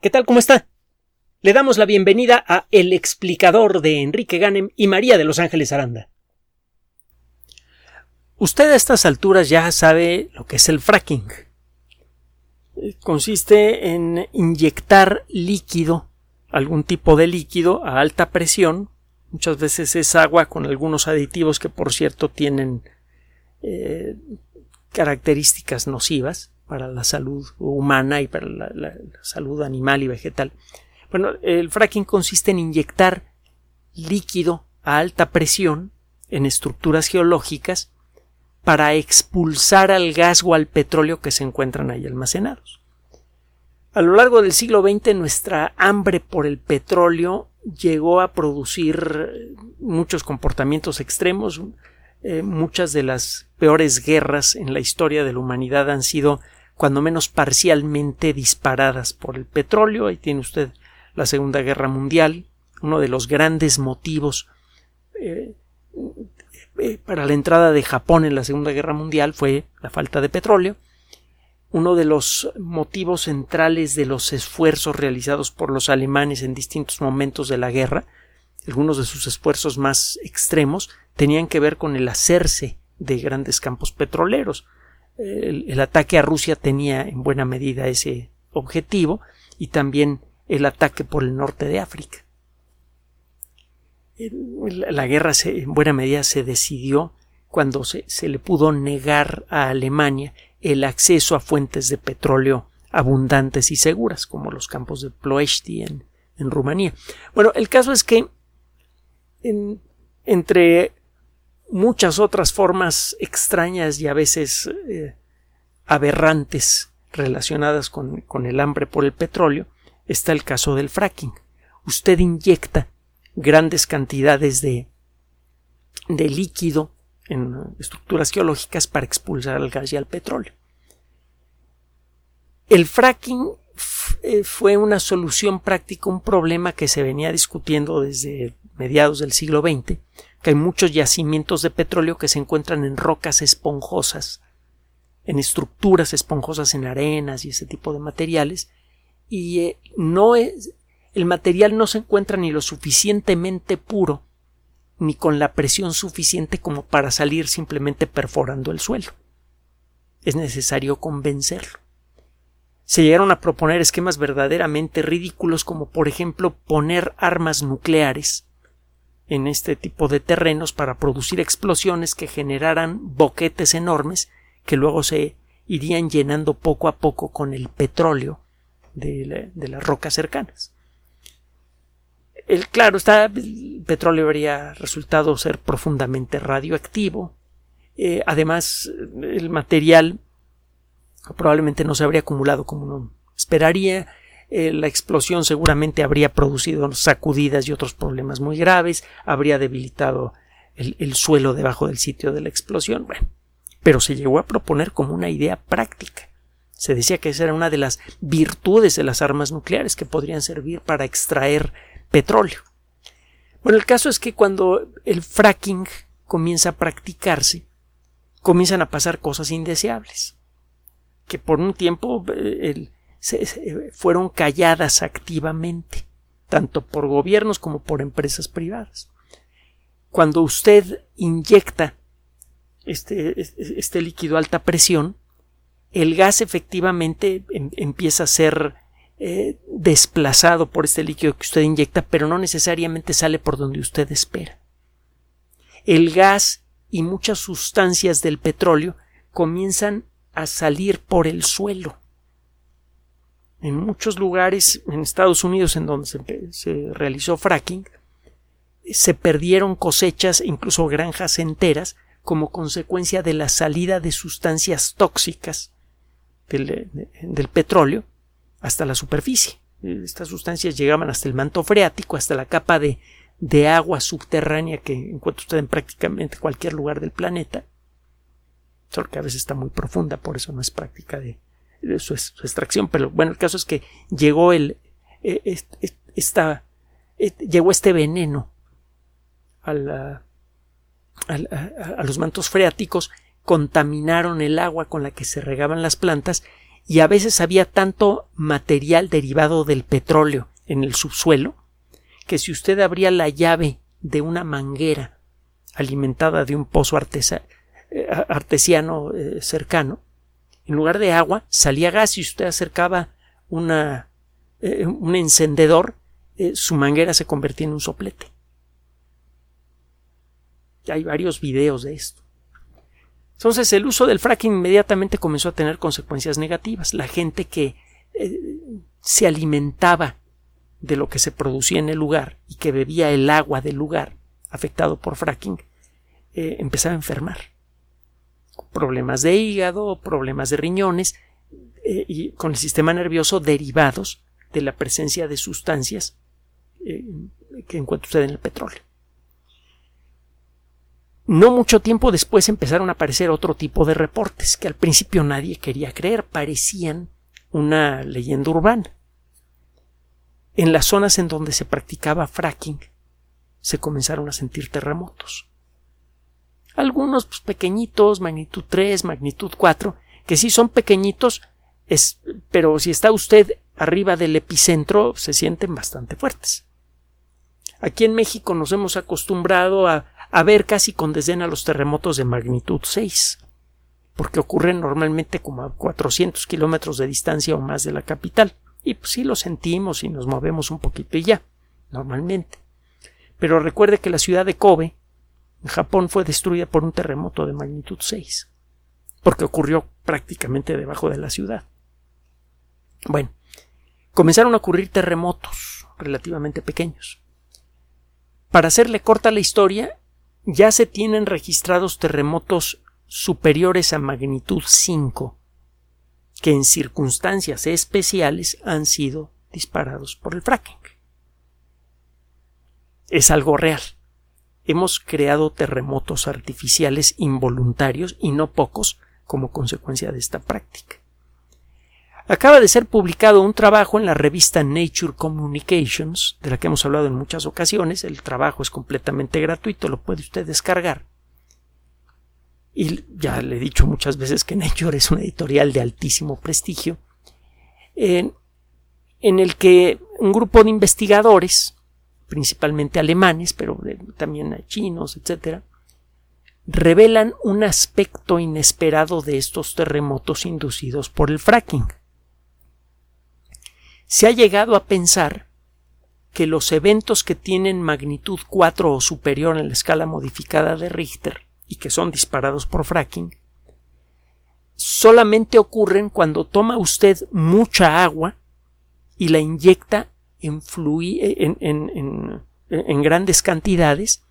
¿Qué tal? ¿Cómo está? Le damos la bienvenida a El explicador de Enrique Ganem y María de Los Ángeles Aranda. Usted a estas alturas ya sabe lo que es el fracking. Consiste en inyectar líquido, algún tipo de líquido a alta presión. Muchas veces es agua con algunos aditivos que por cierto tienen eh, características nocivas para la salud humana y para la, salud animal y vegetal. Bueno, el fracking consiste en inyectar líquido a alta presión en estructuras geológicas para expulsar al gas o al petróleo que se encuentran ahí almacenados. A lo largo del siglo XX nuestra hambre por el petróleo llegó a producir muchos comportamientos extremos. Eh, muchas de las peores guerras en la historia de la humanidad han sido cuando menos parcialmente disparadas por el petróleo. Ahí tiene usted la Segunda Guerra Mundial, uno de los grandes motivos eh, eh, para la entrada de Japón en la Segunda Guerra Mundial fue la falta de petróleo. Uno de los motivos centrales de los esfuerzos realizados por los alemanes en distintos momentos de la guerra, algunos de sus esfuerzos más extremos, tenían que ver con el hacerse de grandes campos petroleros el, ataque a Rusia tenía en buena medida ese objetivo y también el ataque por el norte de África. La guerra en buena medida se decidió cuando se, le pudo negar a Alemania el acceso a fuentes de petróleo abundantes y seguras, como los campos de Ploesti en, Rumanía. Bueno, el caso es que entre muchas otras formas extrañas y a veces eh, aberrantes relacionadas con, el hambre por el petróleo está el caso del fracking. Usted inyecta grandes cantidades de, de líquido en estructuras geológicas para expulsar al gas y al petróleo. El fracking eh, fue una solución práctica, un problema que se venía discutiendo desde mediados del siglo XX, que hay muchos yacimientos de petróleo que se encuentran en rocas esponjosas, en estructuras esponjosas en arenas y ese tipo de materiales, y eh, no es, el material no se encuentra ni lo suficientemente puro ni con la presión suficiente como para salir simplemente perforando el suelo. Es necesario convencerlo. Se llegaron a proponer esquemas verdaderamente ridículos como por ejemplo poner armas nucleares en este tipo de terrenos para producir explosiones que generaran boquetes enormes que luego se irían llenando poco a poco con el petróleo de, las rocas cercanas. El, claro, está, el petróleo habría resultado ser profundamente radioactivo. Eh, además, el material probablemente no se habría acumulado como uno esperaría. Eh, la explosión seguramente habría producido sacudidas y otros problemas muy graves, habría debilitado el, suelo debajo del sitio de la explosión. Bueno, pero se llegó a proponer como una idea práctica. Se decía que esa era una de las virtudes de las armas nucleares que podrían servir para extraer petróleo. Bueno, el caso es que cuando el fracking comienza a practicarse, comienzan a pasar cosas indeseables, que por un tiempo eh, fueron calladas activamente, tanto por gobiernos como por empresas privadas. Cuando usted inyecta este, este líquido a alta presión, el gas efectivamente em, empieza a ser eh, desplazado por este líquido que usted inyecta, pero no necesariamente sale por donde usted espera. El gas y muchas sustancias del petróleo comienzan a salir por el suelo. En muchos lugares en Estados Unidos en donde se, realizó fracking, se perdieron cosechas, incluso granjas enteras, como consecuencia de la salida de sustancias tóxicas del, petróleo hasta la superficie. Estas sustancias llegaban hasta el manto freático, hasta la capa de, de agua subterránea que encuentra usted en prácticamente cualquier lugar del planeta, solo que a veces está muy profunda, por eso no es práctica de, su, extracción. Pero bueno, el caso es que llegó el, e, esta, e, llegó este veneno a a, los mantos freáticos contaminaron el agua con la que se regaban las plantas y a veces había tanto material derivado del petróleo en el subsuelo que si usted abría la llave de una manguera alimentada de un pozo eh, artesiano eh, cercano, en lugar de agua salía gas y usted acercaba una, eh, un encendedor, su manguera se convertía en un soplete. Hay varios videos de esto. Entonces el uso del fracking inmediatamente comenzó a tener consecuencias negativas. La gente que eh, se alimentaba de lo que se producía en el lugar y que bebía el agua del lugar afectado por fracking eh, empezaba a enfermar. Problemas de hígado, problemas de riñones eh, y con el sistema nervioso derivados de la presencia de sustancias que encuentra usted en el petróleo. No mucho tiempo después empezaron a aparecer otro tipo de reportes que al principio nadie quería creer, parecían una leyenda urbana. En las zonas en donde se practicaba fracking se comenzaron a sentir terremotos. Algunos pues, pequeñitos, magnitud 3, magnitud 4, que sí son pequeñitos, pero si está usted arriba del epicentro se sienten bastante fuertes. Aquí en México nos hemos acostumbrado a a ver casi con desdén a los terremotos de magnitud 6, porque ocurren normalmente como a 400 kilómetros de distancia o más de la capital. Y pues sí lo sentimos y nos movemos un poquito y ya, normalmente. Pero recuerde que la ciudad de Kobe, Japón, fue destruida por un terremoto de magnitud 6, porque ocurrió prácticamente debajo de la ciudad. Bueno, comenzaron a ocurrir terremotos relativamente pequeños. Para hacerle corta la historia, ya se tienen registrados terremotos superiores a magnitud 5 que en circunstancias especiales han sido disparados por el fracking. Es algo real. Hemos creado terremotos artificiales involuntarios y no pocos como consecuencia de esta práctica. Acaba de ser publicado un trabajo en la revista Nature Communications, de la que hemos hablado en muchas ocasiones. El trabajo es completamente gratuito, lo puede usted descargar. Y ya le he dicho muchas veces que Nature es una editorial de altísimo prestigio, en, el que un grupo de investigadores, principalmente alemanes, pero también chinos, etc., revelan un aspecto inesperado de estos terremotos inducidos por el fracking se ha llegado a pensar que los eventos que tienen magnitud 4 o superior en la escala modificada de Richter y que son disparados por fracking solamente ocurren cuando toma usted mucha agua y la inyecta en, grandes cantidades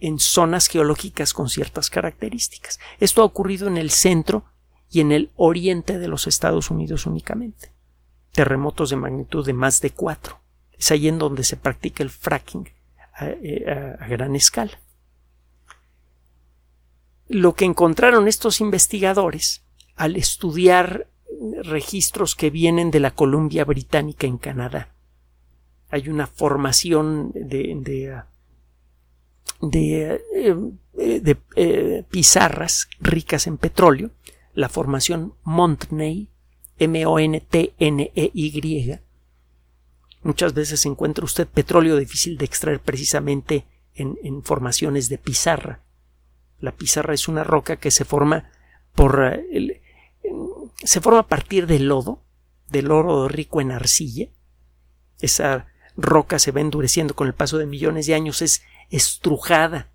en zonas geológicas con ciertas características. Esto ha ocurrido en el centro y en el oriente de los Estados Unidos únicamente terremotos de magnitud de más de 4. Es ahí en donde se practica el fracking eh, a, gran escala. Lo que encontraron estos investigadores al estudiar registros que vienen de la Columbia Británica en Canadá. Hay una formación de, de, de, eh, pizarras ricas en petróleo, la formación Montney, M-O-N-T-N-E-Y. Muchas veces encuentra usted petróleo difícil de extraer precisamente en, formaciones de pizarra. La pizarra es una roca que se forma por eh, se forma a partir del lodo, del oro rico en arcilla. Esa roca se va endureciendo con el paso de millones de años, es estrujada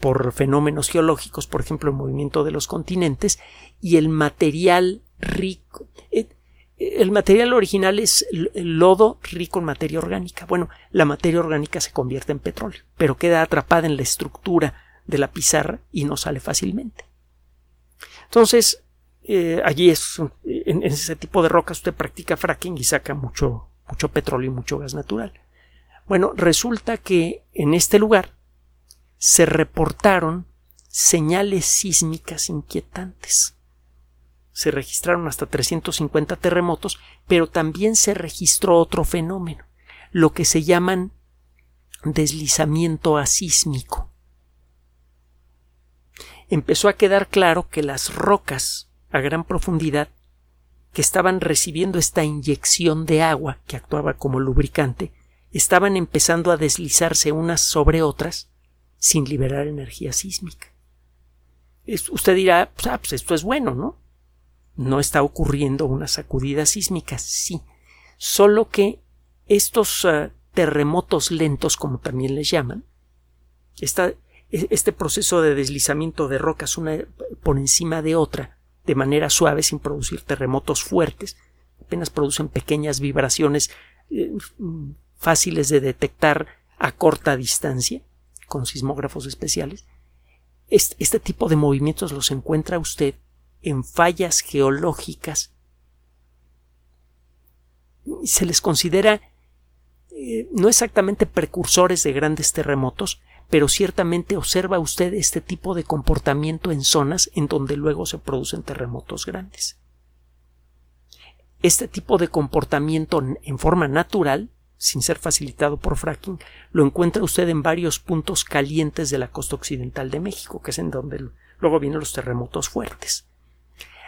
por fenómenos geológicos, por ejemplo, el movimiento de los continentes, y el material rico. Eh, el material original es el lodo rico en materia orgánica. Bueno, la materia orgánica se convierte en petróleo, pero queda atrapada en la estructura de la pizarra y no sale fácilmente. Entonces, eh, allí es, en, ese tipo de rocas usted practica fracking y saca mucho, mucho petróleo y mucho gas natural. Bueno, resulta que en este lugar se reportaron señales sísmicas inquietantes se registraron hasta 350 terremotos, pero también se registró otro fenómeno, lo que se llaman deslizamiento asísmico. Empezó a quedar claro que las rocas a gran profundidad que estaban recibiendo esta inyección de agua que actuaba como lubricante estaban empezando a deslizarse unas sobre otras sin liberar energía sísmica. usted dirá, pues, ah, pues esto es bueno, ¿no? No está ocurriendo una sacudida sísmica, sí. Solo que estos ah, terremotos lentos, como también les llaman, e, este proceso de deslizamiento de rocas una por encima de otra, de manera suave, sin producir terremotos fuertes, apenas producen pequeñas vibraciones eh, fáciles de detectar a corta distancia con sismógrafos especiales. Este, tipo de movimientos los encuentra usted en fallas geológicas. Se les considera eh, no exactamente precursores de grandes terremotos, pero ciertamente observa usted este tipo de comportamiento en zonas en donde luego se producen terremotos grandes. Este tipo de comportamiento en forma natural sin ser facilitado por fracking, lo encuentra usted en varios puntos calientes de la costa occidental de México, que es en donde luego vienen los terremotos fuertes.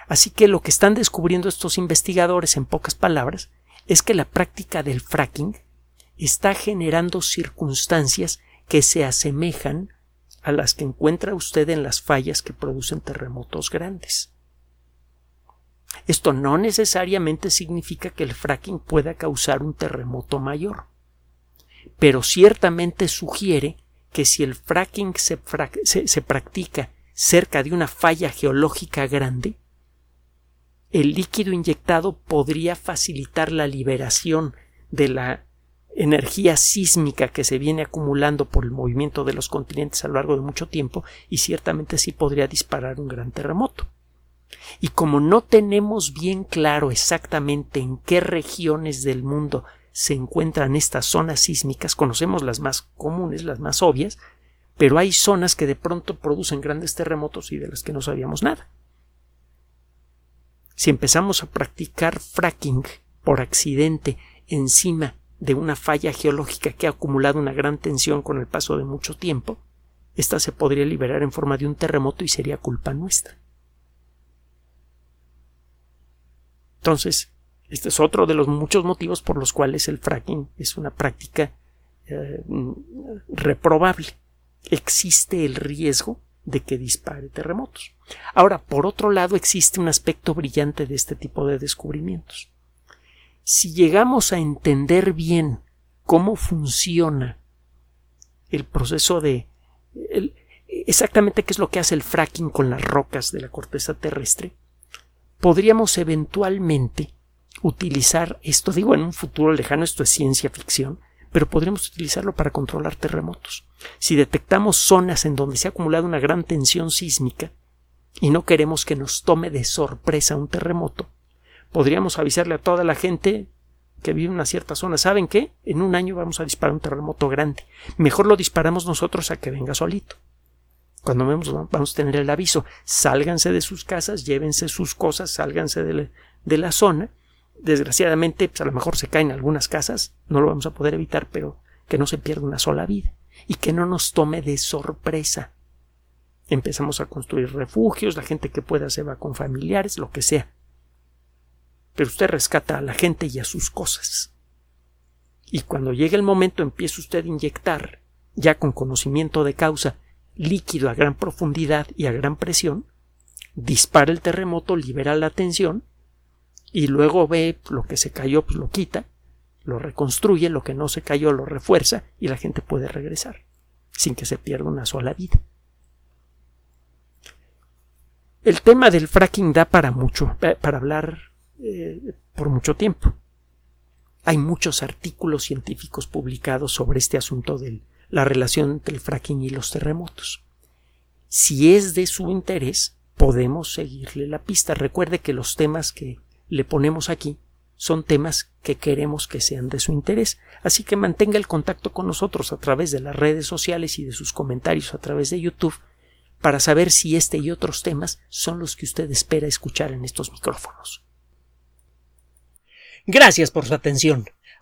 Así que lo que están descubriendo estos investigadores, en pocas palabras, es que la práctica del fracking está generando circunstancias que se asemejan a las que encuentra usted en las fallas que producen terremotos grandes. Esto no necesariamente significa que el fracking pueda causar un terremoto mayor, pero ciertamente sugiere que si el fracking se, practica cerca de una falla geológica grande, el líquido inyectado podría facilitar la liberación de la energía sísmica que se viene acumulando por el movimiento de los continentes a lo largo de mucho tiempo y ciertamente sí podría disparar un gran terremoto. Y como no tenemos bien claro exactamente en qué regiones del mundo se encuentran estas zonas sísmicas, conocemos las más comunes, las más obvias, pero hay zonas que de pronto producen grandes terremotos y de las que no sabíamos nada. Si empezamos a practicar fracking por accidente encima de una falla geológica que ha acumulado una gran tensión con el paso de mucho tiempo, ésta se podría liberar en forma de un terremoto y sería culpa nuestra. Entonces, este es otro de los muchos motivos por los cuales el fracking es una práctica eh, reprobable. Existe el riesgo de que dispare terremotos. Ahora, por otro lado, existe un aspecto brillante de este tipo de descubrimientos. Si llegamos a entender bien cómo funciona el proceso de exactamente qué es lo que hace el fracking con las rocas de la corteza terrestre, podríamos eventualmente utilizar esto, digo en un futuro lejano, esto es ciencia ficción, pero podríamos utilizarlo para controlar terremotos. Si detectamos zonas en donde se ha acumulado una gran tensión sísmica y no queremos que nos tome de sorpresa un terremoto, podríamos avisarle a toda la gente que vive en una cierta zona, ¿saben qué? En un año vamos a disparar un terremoto grande. Mejor lo disparamos nosotros a que venga solito. Cuando vemos, vamos a tener el aviso, sálganse de sus casas, llévense sus cosas, sálganse de la, zona. Desgraciadamente, pues a lo mejor se caen algunas casas, no lo vamos a poder evitar, pero que no se pierda una sola vida y que no nos tome de sorpresa. Empezamos a construir refugios, la gente que pueda se va con familiares, lo que sea. Pero usted rescata a la gente y a sus cosas. Y cuando llegue el momento empieza usted a inyectar, ya con conocimiento de causa, líquido a gran profundidad y a gran presión, dispara el terremoto, libera la tensión y luego ve lo que se cayó, pues lo quita, lo reconstruye, lo que no se cayó lo refuerza y la gente puede regresar sin que se pierda una sola vida. El tema del fracking da para mucho, eh, para hablar eh, por mucho tiempo. Hay muchos artículos científicos publicados sobre este asunto del la relación entre el fracking y los terremotos. Si es de su interés, podemos seguirle la pista. Recuerde que los temas que le ponemos aquí son temas que queremos que sean de su interés. Así que mantenga el contacto con nosotros a través de las redes sociales y de sus comentarios a través de YouTube para saber si este y otros temas son los que usted espera escuchar en estos micrófonos. Gracias por su atención.